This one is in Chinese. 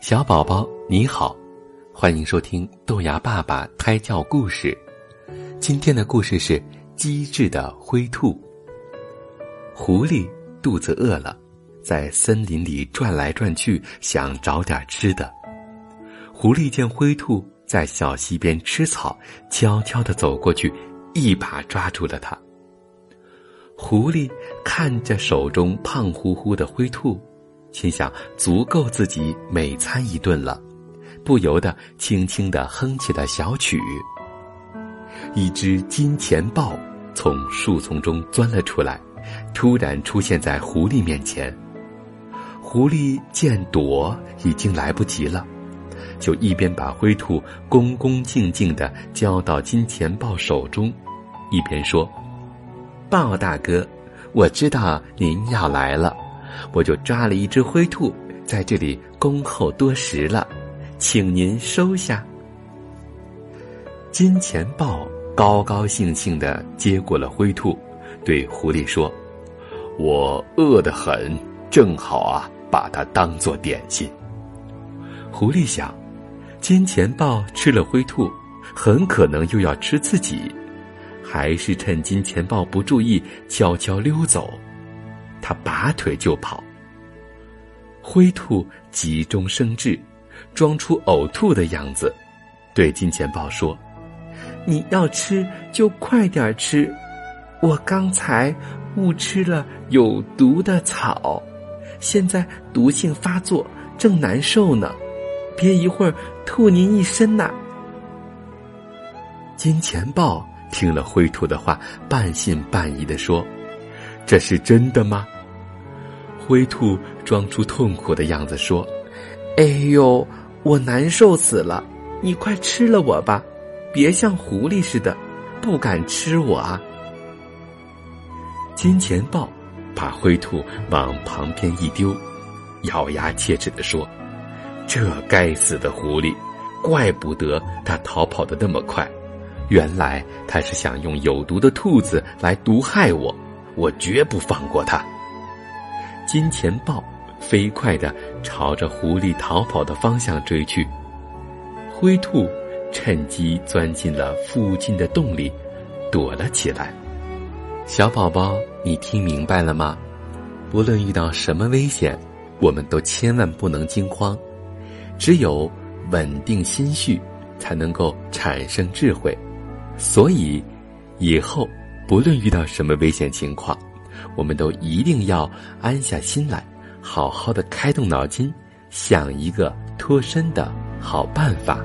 小宝宝你好，欢迎收听豆芽爸爸胎教故事。今天的故事是机智的灰兔。狐狸肚子饿了，在森林里转来转去，想找点吃的。狐狸见灰兔在小溪边吃草，悄悄的走过去，一把抓住了它。狐狸看着手中胖乎乎的灰兔。心想足够自己每餐一顿了，不由得轻轻的哼起了小曲。一只金钱豹从树丛中钻了出来，突然出现在狐狸面前。狐狸见躲已经来不及了，就一边把灰兔恭恭敬敬的交到金钱豹手中，一边说：“豹大哥，我知道您要来了。”我就抓了一只灰兔，在这里恭候多时了，请您收下。金钱豹高高兴兴的接过了灰兔，对狐狸说：“我饿得很，正好啊，把它当做点心。”狐狸想，金钱豹吃了灰兔，很可能又要吃自己，还是趁金钱豹不注意，悄悄溜走。他拔腿就跑。灰兔急中生智，装出呕吐的样子，对金钱豹说：“你要吃就快点吃，我刚才误吃了有毒的草，现在毒性发作，正难受呢，别一会儿吐您一身呐。”金钱豹听了灰兔的话，半信半疑的说。这是真的吗？灰兔装出痛苦的样子说：“哎呦，我难受死了！你快吃了我吧，别像狐狸似的，不敢吃我啊！”金钱豹把灰兔往旁边一丢，咬牙切齿的说：“这该死的狐狸，怪不得它逃跑的那么快，原来它是想用有毒的兔子来毒害我。”我绝不放过他。金钱豹飞快的朝着狐狸逃跑的方向追去，灰兔趁机钻进了附近的洞里，躲了起来。小宝宝，你听明白了吗？不论遇到什么危险，我们都千万不能惊慌，只有稳定心绪，才能够产生智慧。所以，以后。不论遇到什么危险情况，我们都一定要安下心来，好好的开动脑筋，想一个脱身的好办法。